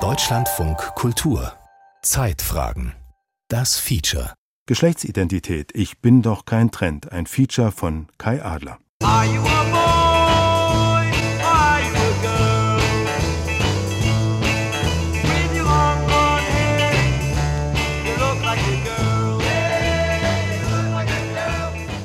Deutschlandfunk Kultur. Zeitfragen. Das Feature. Geschlechtsidentität. Ich bin doch kein Trend. Ein Feature von Kai Adler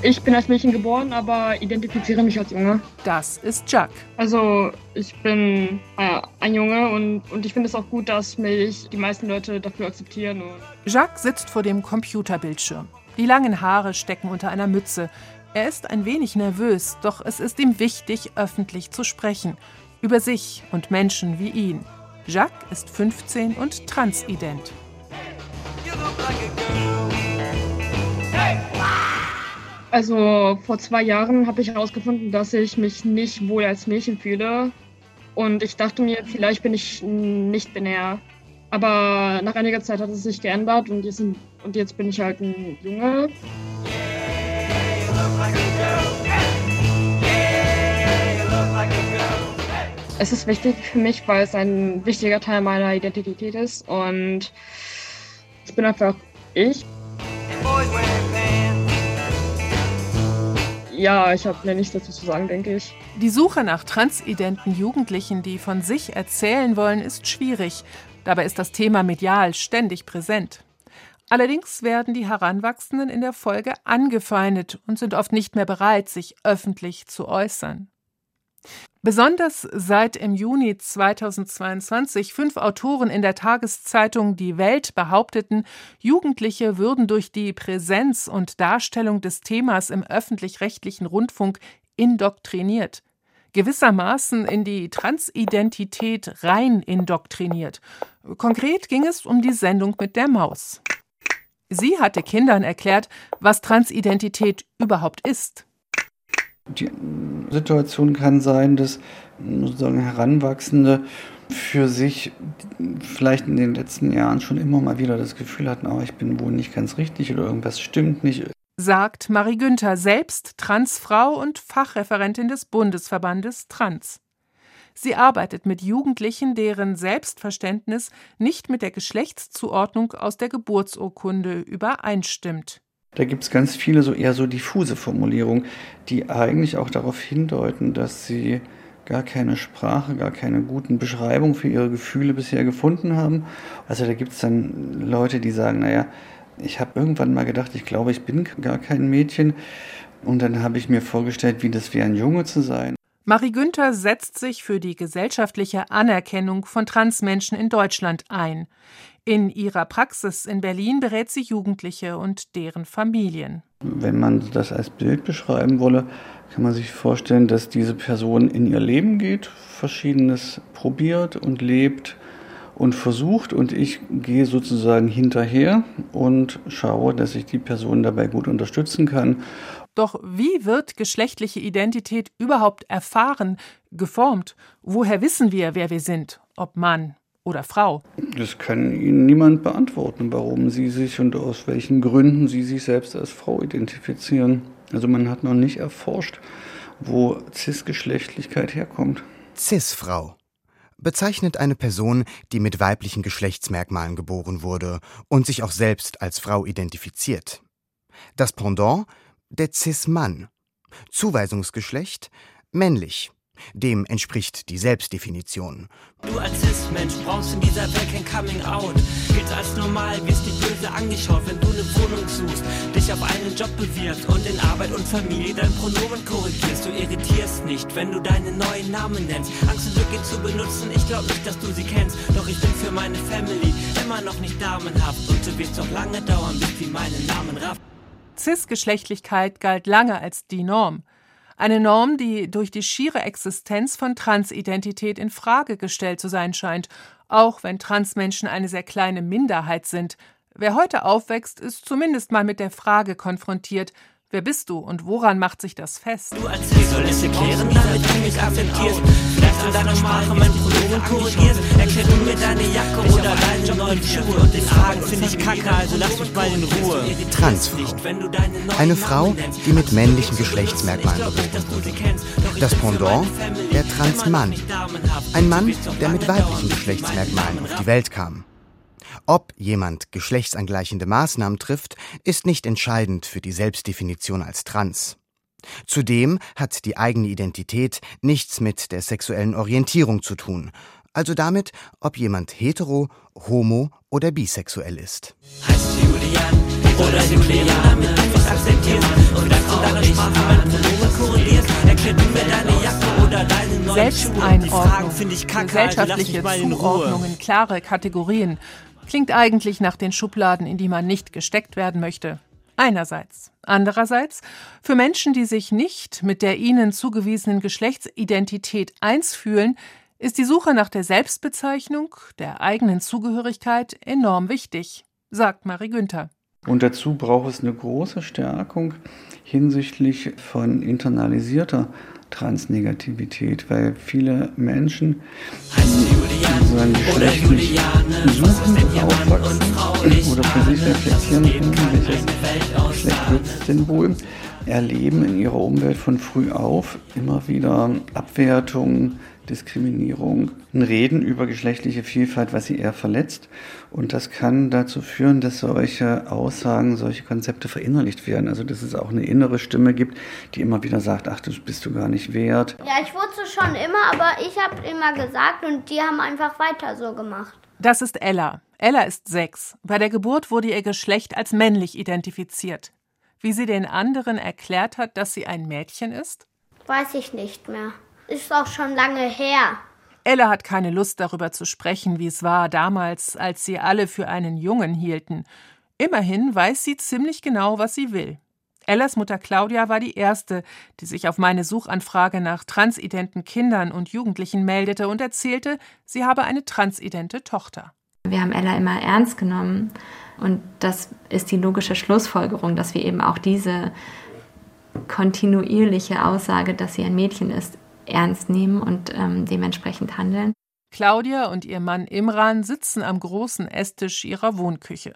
Ich bin als Mädchen geboren, aber identifiziere mich als Junge. Das ist Jack. Also ich bin äh, ein Junge und, und ich finde es auch gut, dass mich die meisten Leute dafür akzeptieren. Und Jacques sitzt vor dem Computerbildschirm. Die langen Haare stecken unter einer Mütze. Er ist ein wenig nervös, doch es ist ihm wichtig, öffentlich zu sprechen. Über sich und Menschen wie ihn. Jacques ist 15 und transident. You also vor zwei Jahren habe ich herausgefunden, dass ich mich nicht wohl als Mädchen fühle. Und ich dachte mir, vielleicht bin ich nicht binär. Aber nach einiger Zeit hat es sich geändert und jetzt, und jetzt bin ich halt ein Junge. Es ist wichtig für mich, weil es ein wichtiger Teil meiner Identität ist und ich bin einfach ich. Ja, ich habe mir nichts dazu zu sagen, denke ich. Die Suche nach transidenten Jugendlichen, die von sich erzählen wollen, ist schwierig. Dabei ist das Thema medial ständig präsent. Allerdings werden die Heranwachsenden in der Folge angefeindet und sind oft nicht mehr bereit, sich öffentlich zu äußern. Besonders seit im Juni 2022 fünf Autoren in der Tageszeitung Die Welt behaupteten, Jugendliche würden durch die Präsenz und Darstellung des Themas im öffentlich-rechtlichen Rundfunk indoktriniert. Gewissermaßen in die Transidentität rein indoktriniert. Konkret ging es um die Sendung mit der Maus. Sie hatte Kindern erklärt, was Transidentität überhaupt ist. Die Situation kann sein, dass sozusagen Heranwachsende für sich vielleicht in den letzten Jahren schon immer mal wieder das Gefühl hatten, oh, ich bin wohl nicht ganz richtig oder irgendwas stimmt nicht. sagt Marie Günther, selbst Transfrau und Fachreferentin des Bundesverbandes Trans. Sie arbeitet mit Jugendlichen, deren Selbstverständnis nicht mit der Geschlechtszuordnung aus der Geburtsurkunde übereinstimmt. Da gibt es ganz viele so eher so diffuse Formulierungen, die eigentlich auch darauf hindeuten, dass sie gar keine Sprache, gar keine guten Beschreibungen für ihre Gefühle bisher gefunden haben. Also da gibt es dann Leute, die sagen, naja, ich habe irgendwann mal gedacht, ich glaube, ich bin gar kein Mädchen. Und dann habe ich mir vorgestellt, wie das wäre, ein Junge zu sein. Marie Günther setzt sich für die gesellschaftliche Anerkennung von Transmenschen in Deutschland ein. In ihrer Praxis in Berlin berät sie Jugendliche und deren Familien. Wenn man das als Bild beschreiben wolle, kann man sich vorstellen, dass diese Person in ihr Leben geht, Verschiedenes probiert und lebt und versucht und ich gehe sozusagen hinterher und schaue, dass ich die Person dabei gut unterstützen kann. Doch wie wird geschlechtliche Identität überhaupt erfahren, geformt? Woher wissen wir, wer wir sind, ob Mann oder Frau? Das kann Ihnen niemand beantworten, warum Sie sich und aus welchen Gründen Sie sich selbst als Frau identifizieren. Also man hat noch nicht erforscht, wo Cisgeschlechtlichkeit herkommt. Cis-Frau bezeichnet eine Person, die mit weiblichen Geschlechtsmerkmalen geboren wurde und sich auch selbst als Frau identifiziert. Das Pendant der Cis-Mann. Zuweisungsgeschlecht männlich. Dem entspricht die Selbstdefinition. Du als Cis-Mensch brauchst in dieser Welt kein Coming-out. Gilt als normal, wirst nicht böse angeschaut, wenn du eine Wohnung suchst, dich auf einen Job bewirbst und in Arbeit und Familie dein Pronomen korrigierst. Du irritierst nicht, wenn du deinen neuen Namen nennst. Angst und Lücke zu benutzen, ich glaub nicht, dass du sie kennst. Doch ich bin für meine Family immer noch nicht damenhaft und so wird's noch lange dauern, bis sie meinen Namen rafft. Cis-Geschlechtlichkeit galt lange als die Norm. Eine Norm, die durch die schiere Existenz von Transidentität in Frage gestellt zu sein scheint, auch wenn Transmenschen eine sehr kleine Minderheit sind. Wer heute aufwächst, ist zumindest mal mit der Frage konfrontiert, wer bist du und woran macht sich das fest? Du als es erklären, damit du mich akzeptierst. Vielleicht in deiner Sprache mein Pronomen korrigierst. Erklär du mir deine Jacke oder deine neuen Schuhe. Und den Fragen finde ich kacke, also lass mich mal in Ruhe. Transfrau. Eine Frau, die mit männlichen Geschlechtsmerkmalen geboren wurde. Das Pendant, der Transmann. Ein Mann, der mit weiblichen Geschlechtsmerkmalen auf die Welt kam. Ob jemand geschlechtsangleichende Maßnahmen trifft, ist nicht entscheidend für die Selbstdefinition als trans. Zudem hat die eigene Identität nichts mit der sexuellen Orientierung zu tun, also damit, ob jemand hetero, homo oder bisexuell ist. Heißt Julian oder Julian, damit du mich akzeptierst. Und das in deiner Sprache mein Pronomen korrelierst. Erklär du mir deine Jacke oder deine neuen Schuhe. Die Fragen Selbsteinordnung, finde ich kacke, also lass gesellschaftliche mich mal in Ruhe. Zuordnungen, klare Kategorien. Klingt eigentlich nach den Schubladen, in die man nicht gesteckt werden möchte. Einerseits. Andererseits, für Menschen, die sich nicht mit der ihnen zugewiesenen Geschlechtsidentität eins fühlen, ist die Suche nach der Selbstbezeichnung, der eigenen Zugehörigkeit enorm wichtig, sagt Marie Günther. Und dazu braucht es eine große Stärkung hinsichtlich von internalisierter Transnegativität, weil viele Menschen, die so ein Geschlecht nicht suchen, aufwachsen oder für sich reflektieren können, welches Geschlecht wird es denn wohl, erleben in ihrer Umwelt von früh auf immer wieder Abwertungen, Diskriminierung, ein Reden über geschlechtliche Vielfalt, was sie eher verletzt. Und das kann dazu führen, dass solche Aussagen, solche Konzepte verinnerlicht werden. Also dass es auch eine innere Stimme gibt, die immer wieder sagt, ach, das bist du gar nicht wert. Ja, ich wusste schon immer, aber ich habe immer gesagt und die haben einfach weiter so gemacht. Das ist Ella. Ella ist sechs. Bei der Geburt wurde ihr Geschlecht als männlich identifiziert. Wie sie den anderen erklärt hat, dass sie ein Mädchen ist? Weiß ich nicht mehr. Ist auch schon lange her. Ella hat keine Lust darüber zu sprechen, wie es war damals, als sie alle für einen Jungen hielten. Immerhin weiß sie ziemlich genau, was sie will. Ellas Mutter Claudia war die erste, die sich auf meine Suchanfrage nach transidenten Kindern und Jugendlichen meldete und erzählte, sie habe eine transidente Tochter. Wir haben Ella immer ernst genommen und das ist die logische Schlussfolgerung, dass wir eben auch diese kontinuierliche Aussage, dass sie ein Mädchen ist, ernst nehmen und ähm, dementsprechend handeln. Claudia und ihr Mann Imran sitzen am großen Esstisch ihrer Wohnküche.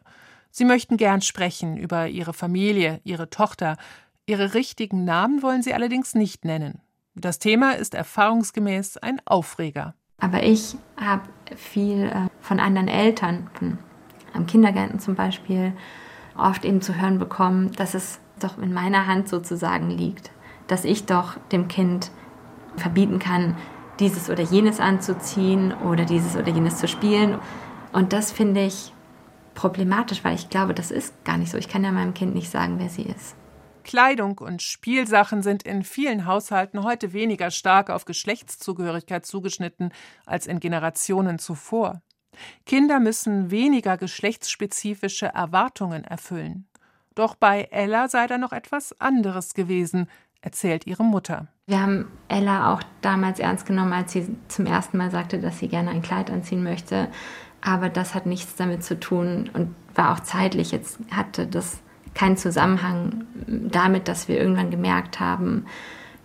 Sie möchten gern sprechen über ihre Familie, ihre Tochter. Ihre richtigen Namen wollen sie allerdings nicht nennen. Das Thema ist erfahrungsgemäß ein Aufreger. Aber ich habe viel äh, von anderen Eltern, von, am Kindergarten zum Beispiel, oft eben zu hören bekommen, dass es doch in meiner Hand sozusagen liegt, dass ich doch dem Kind verbieten kann, dieses oder jenes anzuziehen oder dieses oder jenes zu spielen. Und das finde ich problematisch, weil ich glaube, das ist gar nicht so. Ich kann ja meinem Kind nicht sagen, wer sie ist. Kleidung und Spielsachen sind in vielen Haushalten heute weniger stark auf Geschlechtszugehörigkeit zugeschnitten als in Generationen zuvor. Kinder müssen weniger geschlechtsspezifische Erwartungen erfüllen. Doch bei Ella sei da noch etwas anderes gewesen, erzählt ihre Mutter. Wir haben Ella auch damals ernst genommen, als sie zum ersten Mal sagte, dass sie gerne ein Kleid anziehen möchte. Aber das hat nichts damit zu tun und war auch zeitlich. Jetzt hatte das keinen Zusammenhang damit, dass wir irgendwann gemerkt haben,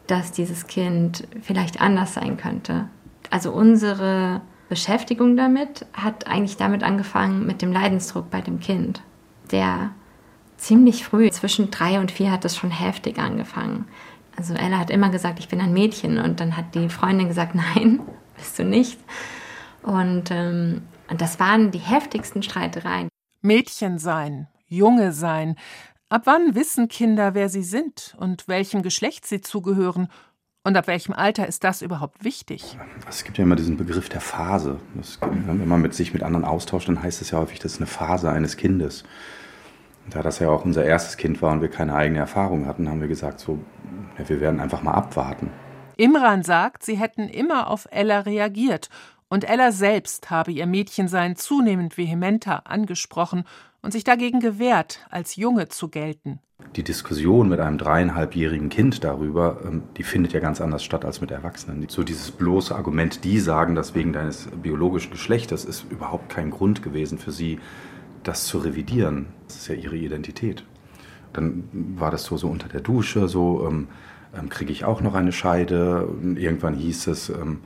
dass dieses Kind vielleicht anders sein könnte. Also unsere Beschäftigung damit hat eigentlich damit angefangen mit dem Leidensdruck bei dem Kind, der ziemlich früh, zwischen drei und vier hat das schon heftig angefangen. Also Ella hat immer gesagt, ich bin ein Mädchen und dann hat die Freundin gesagt, nein, bist du nicht. Und, ähm, und das waren die heftigsten Streitereien. Mädchen sein, Junge sein. Ab wann wissen Kinder, wer sie sind und welchem Geschlecht sie zugehören? Und ab welchem Alter ist das überhaupt wichtig? Es gibt ja immer diesen Begriff der Phase. Das, wenn man mit sich mit anderen austauscht, dann heißt es ja häufig, das ist eine Phase eines Kindes. Da das ja auch unser erstes Kind war und wir keine eigene Erfahrung hatten, haben wir gesagt, so, ja, wir werden einfach mal abwarten. Imran sagt, sie hätten immer auf Ella reagiert und Ella selbst habe ihr Mädchensein zunehmend vehementer angesprochen und sich dagegen gewehrt, als Junge zu gelten. Die Diskussion mit einem dreieinhalbjährigen Kind darüber, ähm, die findet ja ganz anders statt als mit Erwachsenen. So dieses bloße Argument, die sagen, dass wegen deines biologischen Geschlechtes ist überhaupt kein Grund gewesen für sie, das zu revidieren. Das ist ja ihre Identität. Dann war das so, so unter der Dusche, so ähm, ähm, kriege ich auch noch eine Scheide. Irgendwann hieß es, ähm,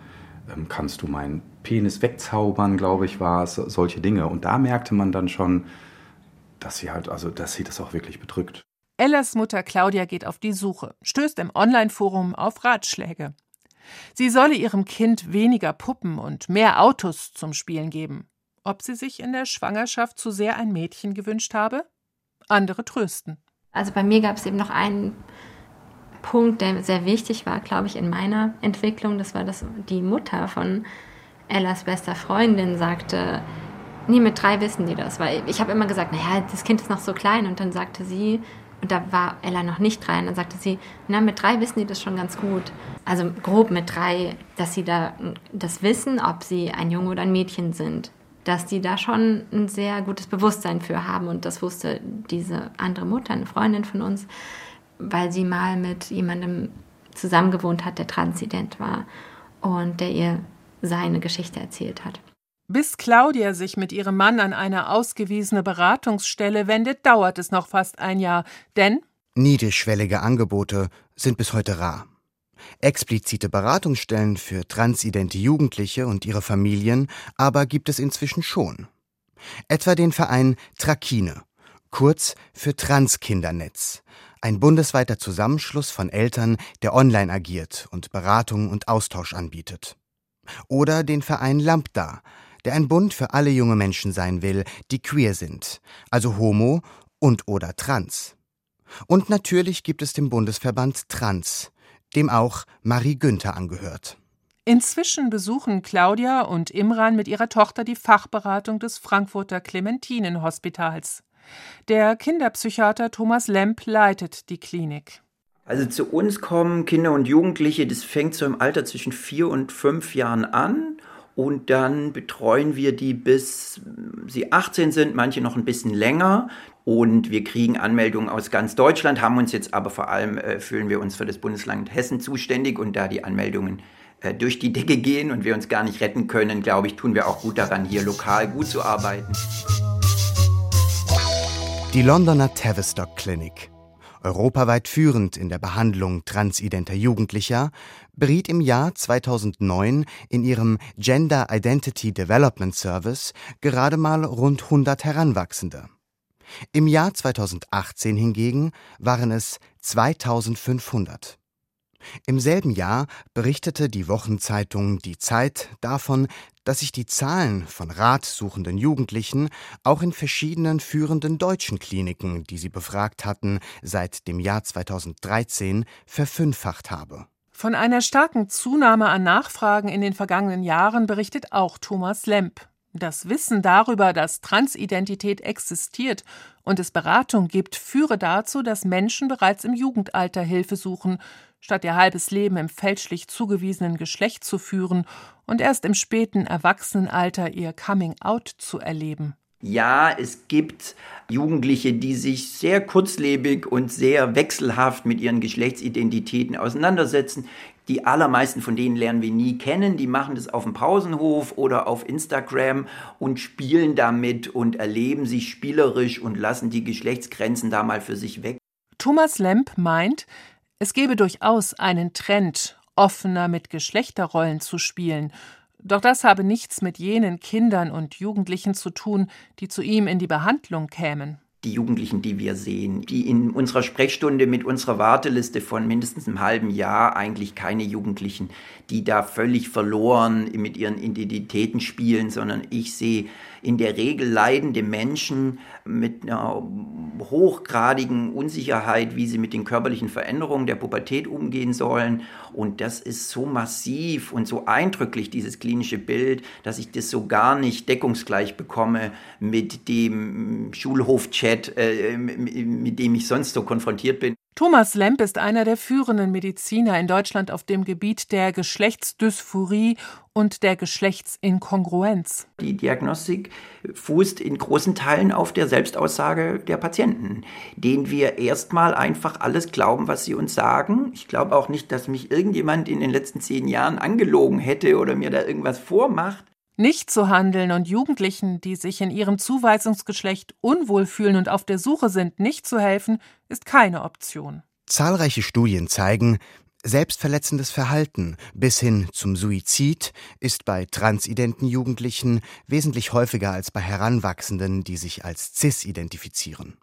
ähm, kannst du meinen Penis wegzaubern, glaube ich, war es, solche Dinge. Und da merkte man dann schon, dass sie halt, also dass sie das auch wirklich bedrückt. Ellas Mutter Claudia geht auf die Suche, stößt im Online-Forum auf Ratschläge. Sie solle ihrem Kind weniger Puppen und mehr Autos zum Spielen geben. Ob sie sich in der Schwangerschaft zu sehr ein Mädchen gewünscht habe? Andere trösten. Also bei mir gab es eben noch einen Punkt, der sehr wichtig war, glaube ich, in meiner Entwicklung. Das war, dass die Mutter von Ellas bester Freundin sagte, nee, mit drei wissen die das. Weil ich habe immer gesagt, naja, das Kind ist noch so klein. Und dann sagte sie, und da war Ella noch nicht drei, und dann sagte sie, na, mit drei wissen die das schon ganz gut. Also grob mit drei, dass sie da das wissen, ob sie ein Junge oder ein Mädchen sind. Dass die da schon ein sehr gutes Bewusstsein für haben. Und das wusste diese andere Mutter, eine Freundin von uns, weil sie mal mit jemandem zusammengewohnt hat, der transident war und der ihr seine Geschichte erzählt hat. Bis Claudia sich mit ihrem Mann an eine ausgewiesene Beratungsstelle wendet, dauert es noch fast ein Jahr, denn niedrigschwellige Angebote sind bis heute rar. Explizite Beratungsstellen für transidente Jugendliche und ihre Familien aber gibt es inzwischen schon. Etwa den Verein Trakine, kurz für Transkindernetz, ein bundesweiter Zusammenschluss von Eltern, der online agiert und Beratung und Austausch anbietet. Oder den Verein Lambda, der ein Bund für alle junge Menschen sein will, die queer sind, also homo und oder trans. Und natürlich gibt es den Bundesverband Trans, dem auch Marie Günther angehört. Inzwischen besuchen Claudia und Imran mit ihrer Tochter die Fachberatung des Frankfurter Clementinenhospitals. Der Kinderpsychiater Thomas Lemp leitet die Klinik. Also zu uns kommen Kinder und Jugendliche, das fängt so im Alter zwischen vier und fünf Jahren an und dann betreuen wir die bis sie 18 sind, manche noch ein bisschen länger. Und wir kriegen Anmeldungen aus ganz Deutschland, haben uns jetzt aber vor allem, äh, fühlen wir uns für das Bundesland Hessen zuständig. Und da die Anmeldungen äh, durch die Decke gehen und wir uns gar nicht retten können, glaube ich, tun wir auch gut daran, hier lokal gut zu arbeiten. Die Londoner Tavistock Clinic europaweit führend in der Behandlung transidenter Jugendlicher, beriet im Jahr 2009 in ihrem Gender Identity Development Service gerade mal rund 100 Heranwachsende. Im Jahr 2018 hingegen waren es 2500. Im selben Jahr berichtete die Wochenzeitung Die Zeit davon, dass sich die Zahlen von ratsuchenden Jugendlichen auch in verschiedenen führenden deutschen Kliniken, die sie befragt hatten, seit dem Jahr 2013 verfünffacht habe. Von einer starken Zunahme an Nachfragen in den vergangenen Jahren berichtet auch Thomas Lemp. Das Wissen darüber, dass Transidentität existiert und es Beratung gibt, führe dazu, dass Menschen bereits im Jugendalter Hilfe suchen, statt ihr halbes Leben im fälschlich zugewiesenen Geschlecht zu führen und erst im späten Erwachsenenalter ihr Coming-out zu erleben. Ja, es gibt Jugendliche, die sich sehr kurzlebig und sehr wechselhaft mit ihren Geschlechtsidentitäten auseinandersetzen. Die allermeisten von denen lernen wir nie kennen. Die machen das auf dem Pausenhof oder auf Instagram und spielen damit und erleben sich spielerisch und lassen die Geschlechtsgrenzen da mal für sich weg. Thomas Lemp meint, es gebe durchaus einen Trend, offener mit Geschlechterrollen zu spielen, doch das habe nichts mit jenen Kindern und Jugendlichen zu tun, die zu ihm in die Behandlung kämen. Die Jugendlichen, die wir sehen, die in unserer Sprechstunde mit unserer Warteliste von mindestens einem halben Jahr eigentlich keine Jugendlichen, die da völlig verloren mit ihren Identitäten spielen, sondern ich sehe in der Regel leidende Menschen mit einer hochgradigen Unsicherheit, wie sie mit den körperlichen Veränderungen der Pubertät umgehen sollen. Und das ist so massiv und so eindrücklich, dieses klinische Bild, dass ich das so gar nicht deckungsgleich bekomme mit dem Schulhofchat, äh, mit dem ich sonst so konfrontiert bin. Thomas Lemp ist einer der führenden Mediziner in Deutschland auf dem Gebiet der Geschlechtsdysphorie und der Geschlechtsinkongruenz. Die Diagnostik fußt in großen Teilen auf der Selbstaussage der Patienten, denen wir erstmal einfach alles glauben, was sie uns sagen. Ich glaube auch nicht, dass mich irgendjemand in den letzten zehn Jahren angelogen hätte oder mir da irgendwas vormacht. Nicht zu handeln und Jugendlichen, die sich in ihrem Zuweisungsgeschlecht unwohl fühlen und auf der Suche sind, nicht zu helfen, ist keine Option. Zahlreiche Studien zeigen, Selbstverletzendes Verhalten bis hin zum Suizid ist bei transidenten Jugendlichen wesentlich häufiger als bei Heranwachsenden, die sich als cis identifizieren.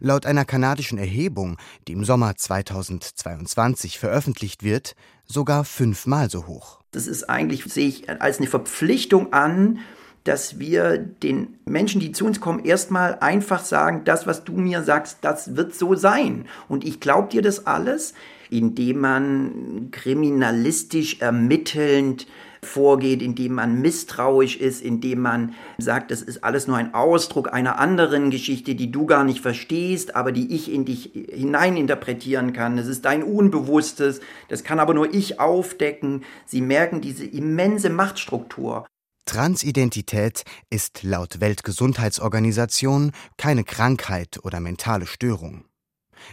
Laut einer kanadischen Erhebung, die im Sommer 2022 veröffentlicht wird, sogar fünfmal so hoch. Das ist eigentlich, sehe ich als eine Verpflichtung an, dass wir den Menschen, die zu uns kommen, erstmal einfach sagen, das, was du mir sagst, das wird so sein. Und ich glaube dir das alles, indem man kriminalistisch ermittelnd vorgeht, indem man misstrauisch ist, indem man sagt, das ist alles nur ein Ausdruck einer anderen Geschichte, die du gar nicht verstehst, aber die ich in dich hineininterpretieren kann. Das ist dein Unbewusstes, das kann aber nur ich aufdecken. Sie merken diese immense Machtstruktur. Transidentität ist laut Weltgesundheitsorganisation keine Krankheit oder mentale Störung.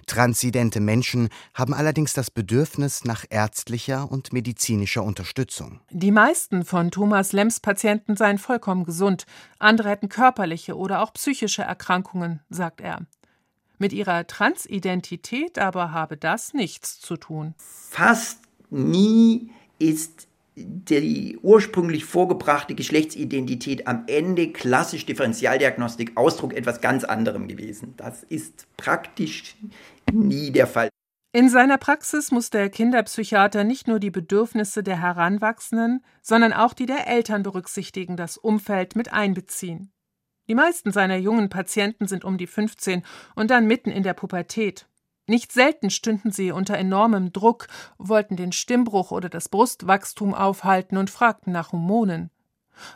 Transidente Menschen haben allerdings das Bedürfnis nach ärztlicher und medizinischer Unterstützung. Die meisten von Thomas Lems Patienten seien vollkommen gesund, andere hätten körperliche oder auch psychische Erkrankungen, sagt er. Mit ihrer Transidentität aber habe das nichts zu tun. Fast nie ist die ursprünglich vorgebrachte Geschlechtsidentität am Ende klassisch Differentialdiagnostik Ausdruck etwas ganz anderem gewesen. Das ist praktisch nie der Fall. In seiner Praxis muss der Kinderpsychiater nicht nur die Bedürfnisse der Heranwachsenden, sondern auch die der Eltern berücksichtigen, das Umfeld mit einbeziehen. Die meisten seiner jungen Patienten sind um die 15 und dann mitten in der Pubertät. Nicht selten stünden sie unter enormem Druck, wollten den Stimmbruch oder das Brustwachstum aufhalten und fragten nach Hormonen.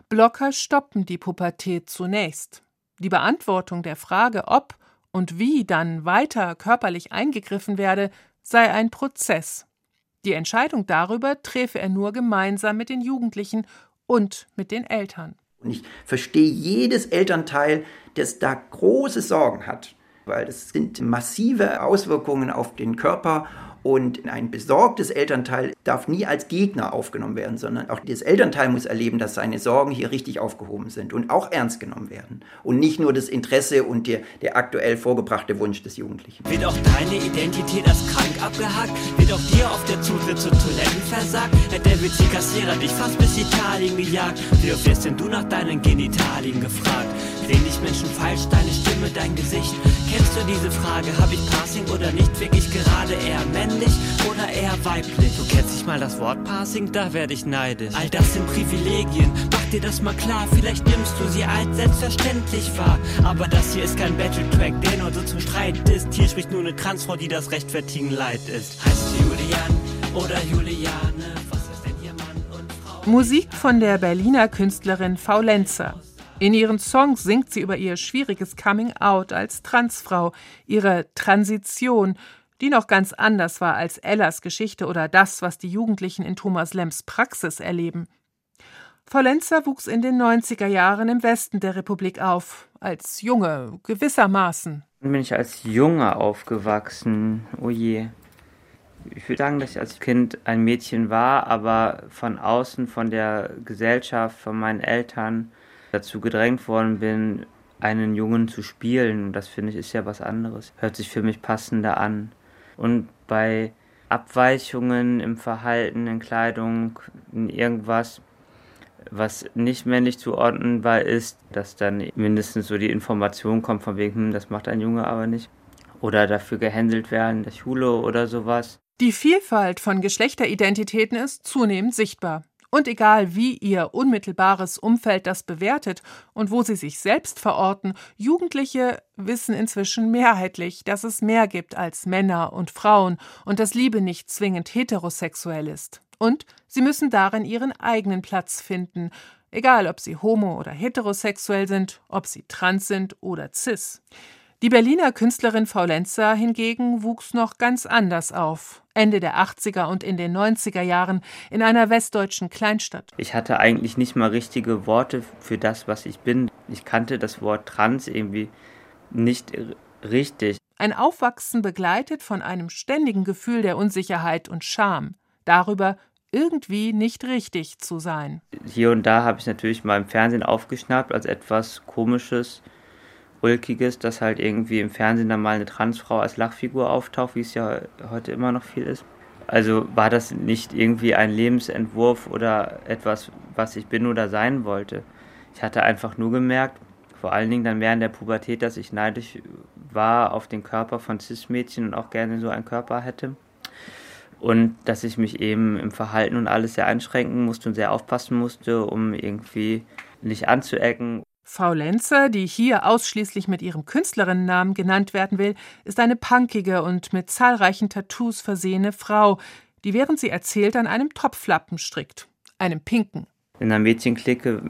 Blocker stoppen die Pubertät zunächst. Die Beantwortung der Frage, ob und wie dann weiter körperlich eingegriffen werde, sei ein Prozess. Die Entscheidung darüber träfe er nur gemeinsam mit den Jugendlichen und mit den Eltern. Und ich verstehe jedes Elternteil, das da große Sorgen hat weil das sind massive Auswirkungen auf den Körper und ein besorgtes Elternteil darf nie als Gegner aufgenommen werden, sondern auch das Elternteil muss erleben, dass seine Sorgen hier richtig aufgehoben sind und auch ernst genommen werden. Und nicht nur das Interesse und der, der aktuell vorgebrachte Wunsch des Jugendlichen. Wird auch deine Identität als krank abgehakt? Wird auch dir auf der Zutritt zu Toiletten versagt? Hat der witzige Kassierer dich fast bis Italien gejagt? Wie oft wirst denn du nach deinen Genitalien gefragt? Sehen dich Menschen falsch, deine Stimme, dein Gesicht? Kennst du diese Frage? Hab ich Passing oder nicht? Wirklich gerade eher männlich oder eher weiblich? Du kennst nicht mal das Wort Passing? Da werde ich neidisch. All das sind Privilegien, mach dir das mal klar. Vielleicht nimmst du sie als selbstverständlich wahr. Aber das hier ist kein Battle-Track, der nur so zum Streit ist. Hier spricht nur eine Transfrau, die das rechtfertigen leid ist. Heißt du Julian oder Juliane? Was ist denn hier Mann und Frau? Musik von der Berliner Künstlerin Faulenzer. In ihren Songs singt sie über ihr schwieriges Coming Out als Transfrau, ihre Transition, die noch ganz anders war als Ellas Geschichte oder das, was die Jugendlichen in Thomas Lems Praxis erleben. Faulenzer wuchs in den 90er Jahren im Westen der Republik auf, als Junge, gewissermaßen. Bin ich als Junge aufgewachsen. Oh je. Ich würde sagen, dass ich als Kind ein Mädchen war, aber von außen, von der Gesellschaft, von meinen Eltern dazu gedrängt worden bin, einen Jungen zu spielen. Und das finde ich ist ja was anderes. Hört sich für mich passender an. Und bei Abweichungen im Verhalten, in Kleidung, in irgendwas, was nicht männlich zuordnenbar ist, dass dann mindestens so die Information kommt von wegen, hm, das macht ein Junge aber nicht. Oder dafür gehänselt werden in der Schule oder sowas. Die Vielfalt von Geschlechteridentitäten ist zunehmend sichtbar. Und egal wie ihr unmittelbares Umfeld das bewertet und wo sie sich selbst verorten, Jugendliche wissen inzwischen mehrheitlich, dass es mehr gibt als Männer und Frauen und dass Liebe nicht zwingend heterosexuell ist. Und sie müssen darin ihren eigenen Platz finden, egal ob sie homo oder heterosexuell sind, ob sie trans sind oder cis. Die Berliner Künstlerin Faulenzer hingegen wuchs noch ganz anders auf. Ende der 80er und in den 90er Jahren in einer westdeutschen Kleinstadt. Ich hatte eigentlich nicht mal richtige Worte für das, was ich bin. Ich kannte das Wort trans irgendwie nicht richtig. Ein Aufwachsen begleitet von einem ständigen Gefühl der Unsicherheit und Scham darüber, irgendwie nicht richtig zu sein. Hier und da habe ich natürlich mal im Fernsehen aufgeschnappt als etwas Komisches Ulkiges, dass halt irgendwie im Fernsehen dann mal eine Transfrau als Lachfigur auftaucht, wie es ja heute immer noch viel ist. Also war das nicht irgendwie ein Lebensentwurf oder etwas, was ich bin oder sein wollte. Ich hatte einfach nur gemerkt, vor allen Dingen dann während der Pubertät, dass ich neidisch war auf den Körper von Cis-Mädchen und auch gerne so einen Körper hätte. Und dass ich mich eben im Verhalten und alles sehr einschränken musste und sehr aufpassen musste, um irgendwie nicht anzuecken. Faulenzer, die hier ausschließlich mit ihrem Künstlerinnennamen genannt werden will, ist eine punkige und mit zahlreichen Tattoos versehene Frau, die während sie erzählt an einem Topflappen strickt, einem pinken. In einer Mädchenklicke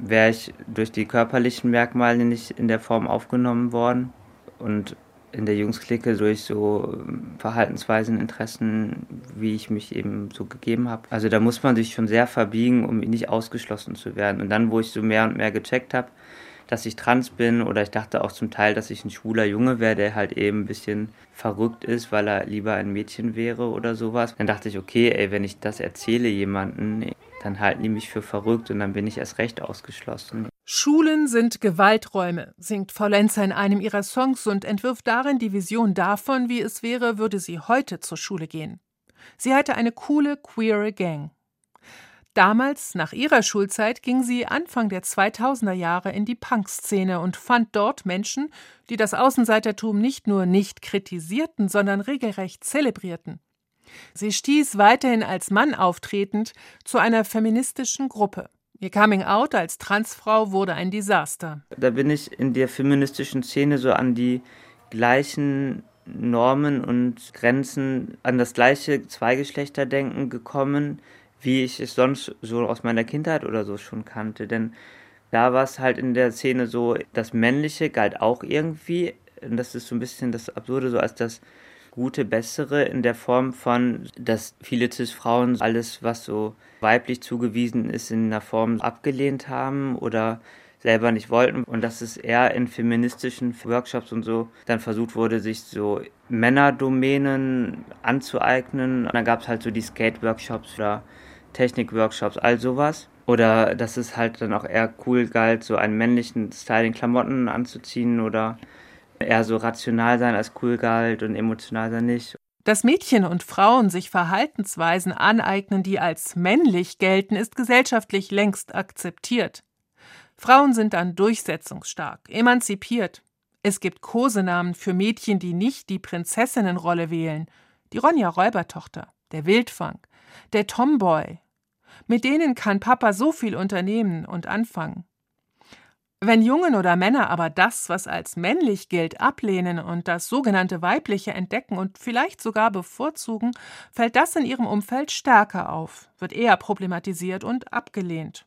wäre ich durch die körperlichen Merkmale nicht in der Form aufgenommen worden und in der Jungsklicke durch so ähm, Verhaltensweisen, Interessen, wie ich mich eben so gegeben habe. Also da muss man sich schon sehr verbiegen, um nicht ausgeschlossen zu werden. Und dann, wo ich so mehr und mehr gecheckt habe, dass ich trans bin oder ich dachte auch zum Teil, dass ich ein schwuler Junge wäre, der halt eben ein bisschen verrückt ist, weil er lieber ein Mädchen wäre oder sowas. Dann dachte ich, okay, ey, wenn ich das erzähle jemanden, dann halten die mich für verrückt und dann bin ich erst recht ausgeschlossen. Schulen sind Gewalträume, singt Faulenzer in einem ihrer Songs und entwirft darin die Vision davon, wie es wäre, würde sie heute zur Schule gehen. Sie hatte eine coole, queere Gang. Damals, nach ihrer Schulzeit, ging sie Anfang der 2000er Jahre in die Punk-Szene und fand dort Menschen, die das Außenseitertum nicht nur nicht kritisierten, sondern regelrecht zelebrierten. Sie stieß weiterhin als Mann auftretend zu einer feministischen Gruppe. Ihr Coming Out als Transfrau wurde ein Desaster. Da bin ich in der feministischen Szene so an die gleichen Normen und Grenzen, an das gleiche Zweigeschlechterdenken gekommen, wie ich es sonst so aus meiner Kindheit oder so schon kannte. Denn da war es halt in der Szene so, das Männliche galt auch irgendwie. Und das ist so ein bisschen das Absurde, so als das Gute, Bessere in der Form von, dass viele Cis-Frauen alles, was so weiblich zugewiesen ist, in einer Form abgelehnt haben oder selber nicht wollten und dass es eher in feministischen Workshops und so dann versucht wurde, sich so Männerdomänen anzueignen. Und dann gab es halt so die Skate-Workshops oder Technik-Workshops, all sowas. Oder dass es halt dann auch eher cool galt, so einen männlichen Styling-Klamotten anzuziehen oder eher so rational sein als cool galt und emotional sein nicht. Dass Mädchen und Frauen sich Verhaltensweisen aneignen, die als männlich gelten, ist gesellschaftlich längst akzeptiert. Frauen sind dann durchsetzungsstark, emanzipiert. Es gibt Kosenamen für Mädchen, die nicht die Prinzessinnenrolle wählen. Die Ronja Räubertochter, der Wildfang, der Tomboy. Mit denen kann Papa so viel unternehmen und anfangen. Wenn Jungen oder Männer aber das, was als männlich gilt, ablehnen und das sogenannte Weibliche entdecken und vielleicht sogar bevorzugen, fällt das in ihrem Umfeld stärker auf, wird eher problematisiert und abgelehnt.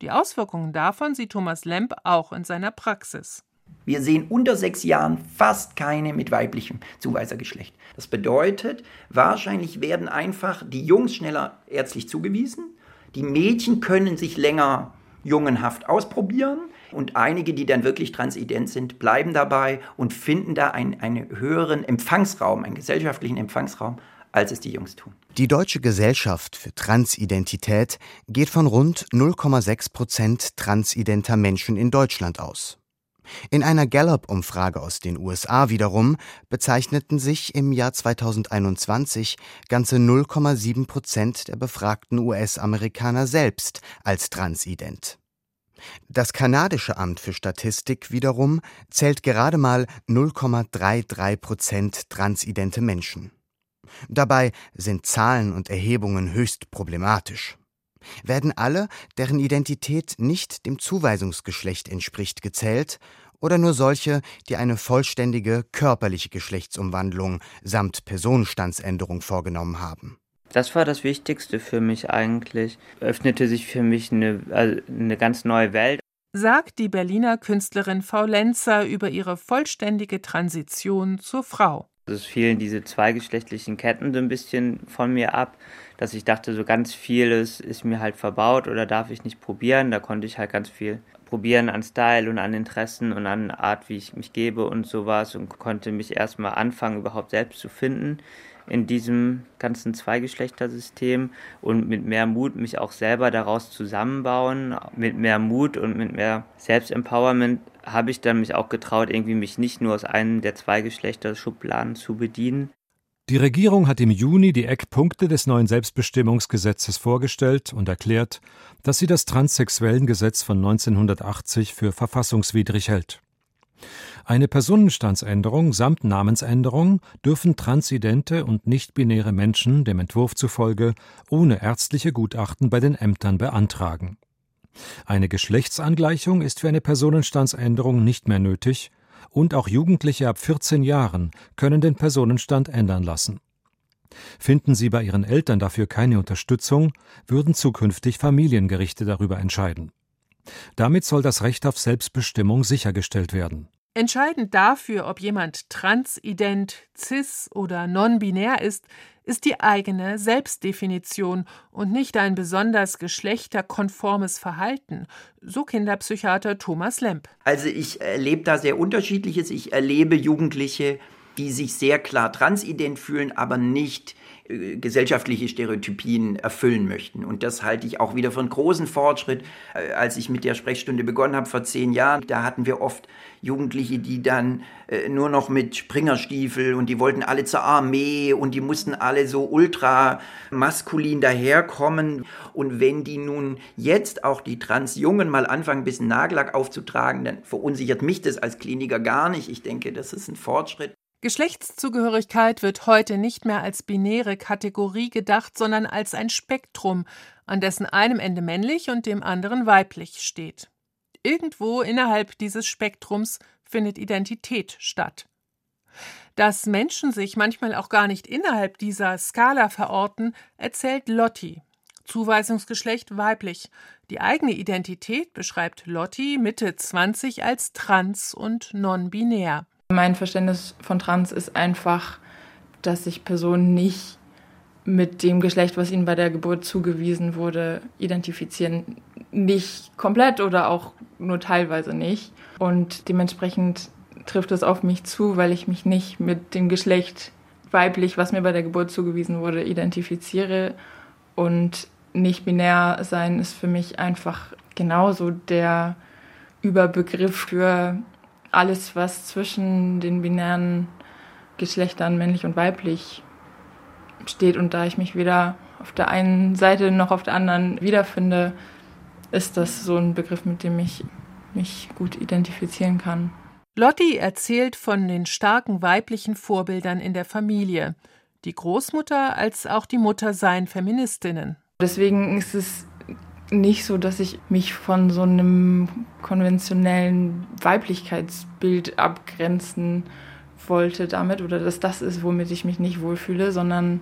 Die Auswirkungen davon sieht Thomas Lemp auch in seiner Praxis. Wir sehen unter sechs Jahren fast keine mit weiblichem Zuweisergeschlecht. Das bedeutet, wahrscheinlich werden einfach die Jungs schneller ärztlich zugewiesen, die Mädchen können sich länger jungenhaft ausprobieren und einige, die dann wirklich transident sind, bleiben dabei und finden da einen, einen höheren Empfangsraum, einen gesellschaftlichen Empfangsraum, als es die Jungs tun. Die Deutsche Gesellschaft für Transidentität geht von rund 0,6 Prozent transidenter Menschen in Deutschland aus. In einer Gallup-Umfrage aus den USA wiederum bezeichneten sich im Jahr 2021 ganze 0,7 Prozent der befragten US-Amerikaner selbst als transident. Das kanadische Amt für Statistik wiederum zählt gerade mal 0,33 Prozent transidente Menschen. Dabei sind Zahlen und Erhebungen höchst problematisch. Werden alle, deren Identität nicht dem Zuweisungsgeschlecht entspricht, gezählt, oder nur solche, die eine vollständige körperliche Geschlechtsumwandlung samt Personenstandsänderung vorgenommen haben? Das war das Wichtigste für mich eigentlich. Öffnete sich für mich eine, also eine ganz neue Welt. Sagt die Berliner Künstlerin Faulenzer über ihre vollständige Transition zur Frau. Es fielen diese zweigeschlechtlichen Ketten so ein bisschen von mir ab, dass ich dachte, so ganz vieles ist mir halt verbaut oder darf ich nicht probieren. Da konnte ich halt ganz viel probieren an Style und an Interessen und an Art, wie ich mich gebe und sowas und konnte mich erstmal anfangen, überhaupt selbst zu finden in diesem ganzen Zweigeschlechtersystem und mit mehr Mut mich auch selber daraus zusammenbauen. Mit mehr Mut und mit mehr Selbstempowerment habe ich dann mich auch getraut, irgendwie mich nicht nur aus einem der Zweigeschlechterschubladen zu bedienen. Die Regierung hat im Juni die Eckpunkte des neuen Selbstbestimmungsgesetzes vorgestellt und erklärt, dass sie das Transsexuellengesetz von 1980 für verfassungswidrig hält. Eine Personenstandsänderung samt Namensänderung dürfen transidente und nichtbinäre Menschen dem Entwurf zufolge ohne ärztliche Gutachten bei den Ämtern beantragen. Eine Geschlechtsangleichung ist für eine Personenstandsänderung nicht mehr nötig, und auch Jugendliche ab 14 Jahren können den Personenstand ändern lassen. Finden sie bei ihren Eltern dafür keine Unterstützung, würden zukünftig Familiengerichte darüber entscheiden. Damit soll das Recht auf Selbstbestimmung sichergestellt werden. Entscheidend dafür, ob jemand transident, cis oder non-binär ist, ist die eigene Selbstdefinition und nicht ein besonders geschlechterkonformes Verhalten, so Kinderpsychiater Thomas Lemp. Also ich erlebe da sehr unterschiedliches. Ich erlebe Jugendliche, die sich sehr klar transident fühlen, aber nicht gesellschaftliche Stereotypien erfüllen möchten. Und das halte ich auch wieder für einen großen Fortschritt. Äh, als ich mit der Sprechstunde begonnen habe vor zehn Jahren, da hatten wir oft Jugendliche, die dann äh, nur noch mit Springerstiefel und die wollten alle zur Armee und die mussten alle so ultra maskulin daherkommen. Und wenn die nun jetzt auch die Transjungen mal anfangen, ein bisschen Nagellack aufzutragen, dann verunsichert mich das als Kliniker gar nicht. Ich denke, das ist ein Fortschritt. Geschlechtszugehörigkeit wird heute nicht mehr als binäre Kategorie gedacht, sondern als ein Spektrum, an dessen einem Ende männlich und dem anderen weiblich steht. Irgendwo innerhalb dieses Spektrums findet Identität statt. Dass Menschen sich manchmal auch gar nicht innerhalb dieser Skala verorten, erzählt Lotti. Zuweisungsgeschlecht weiblich. Die eigene Identität beschreibt Lotti Mitte 20 als trans und non-binär. Mein Verständnis von trans ist einfach, dass sich Personen nicht mit dem Geschlecht, was ihnen bei der Geburt zugewiesen wurde, identifizieren. Nicht komplett oder auch nur teilweise nicht. Und dementsprechend trifft es auf mich zu, weil ich mich nicht mit dem Geschlecht weiblich, was mir bei der Geburt zugewiesen wurde, identifiziere. Und nicht binär sein ist für mich einfach genauso der Überbegriff für alles, was zwischen den binären Geschlechtern männlich und weiblich steht. Und da ich mich weder auf der einen Seite noch auf der anderen wiederfinde, ist das so ein Begriff, mit dem ich mich gut identifizieren kann. Lotti erzählt von den starken weiblichen Vorbildern in der Familie. Die Großmutter als auch die Mutter seien Feministinnen. Deswegen ist es nicht so, dass ich mich von so einem konventionellen Weiblichkeitsbild abgrenzen wollte damit oder dass das ist, womit ich mich nicht wohlfühle, sondern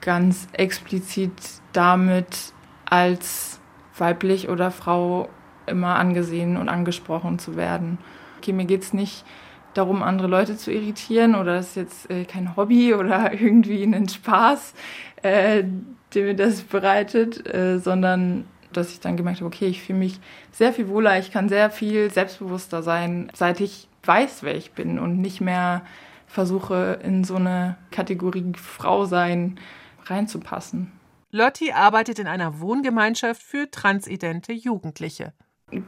ganz explizit damit als weiblich oder Frau immer angesehen und angesprochen zu werden. Okay, mir geht es nicht darum, andere Leute zu irritieren oder das ist jetzt äh, kein Hobby oder irgendwie ein Spaß, äh, der mir das bereitet, äh, sondern dass ich dann gemerkt habe, okay, ich fühle mich sehr viel wohler, ich kann sehr viel selbstbewusster sein, seit ich weiß, wer ich bin und nicht mehr versuche, in so eine Kategorie Frau sein reinzupassen. Lotti arbeitet in einer Wohngemeinschaft für transidente Jugendliche.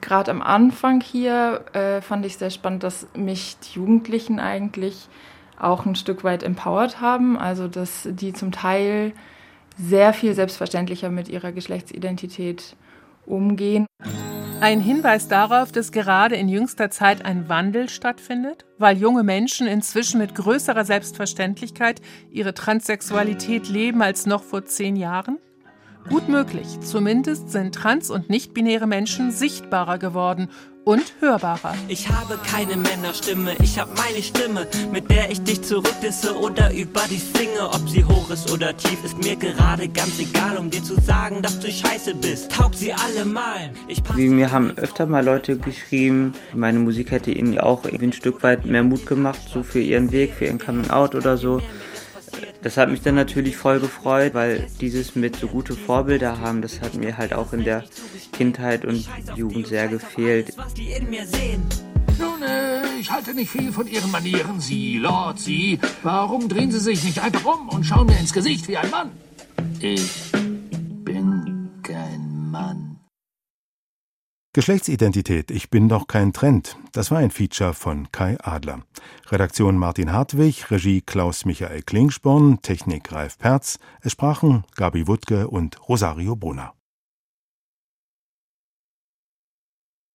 Gerade am Anfang hier äh, fand ich sehr spannend, dass mich die Jugendlichen eigentlich auch ein Stück weit empowert haben. Also, dass die zum Teil sehr viel selbstverständlicher mit ihrer Geschlechtsidentität umgehen. Ein Hinweis darauf, dass gerade in jüngster Zeit ein Wandel stattfindet, weil junge Menschen inzwischen mit größerer Selbstverständlichkeit ihre Transsexualität leben als noch vor zehn Jahren? Gut möglich, zumindest sind trans- und nicht-binäre Menschen sichtbarer geworden und hörbarer. Ich habe keine Männerstimme, ich habe meine Stimme, mit der ich dich zurückdisse oder über dich singe. Ob sie hoch ist oder tief, ist mir gerade ganz egal, um dir zu sagen, dass du scheiße bist. Taug sie alle mal. Ich Mir haben öfter mal Leute geschrieben, meine Musik hätte ihnen auch irgendwie ein Stück weit mehr Mut gemacht, so für ihren Weg, für ihren Coming Out oder so. Das hat mich dann natürlich voll gefreut, weil dieses mit so gute Vorbilder haben, das hat mir halt auch in der Kindheit und Jugend sehr gefehlt. Nun, äh, ich halte nicht viel von Ihren Manieren, Sie, Lord, Sie. Warum drehen Sie sich nicht einfach um und schauen mir ins Gesicht wie ein Mann? Ich bin kein Mann. Geschlechtsidentität, ich bin doch kein Trend. Das war ein Feature von Kai Adler. Redaktion Martin Hartwig, Regie Klaus Michael Klingsporn, Technik Ralf Perz. Es sprachen Gabi Wuttke und Rosario Brunner.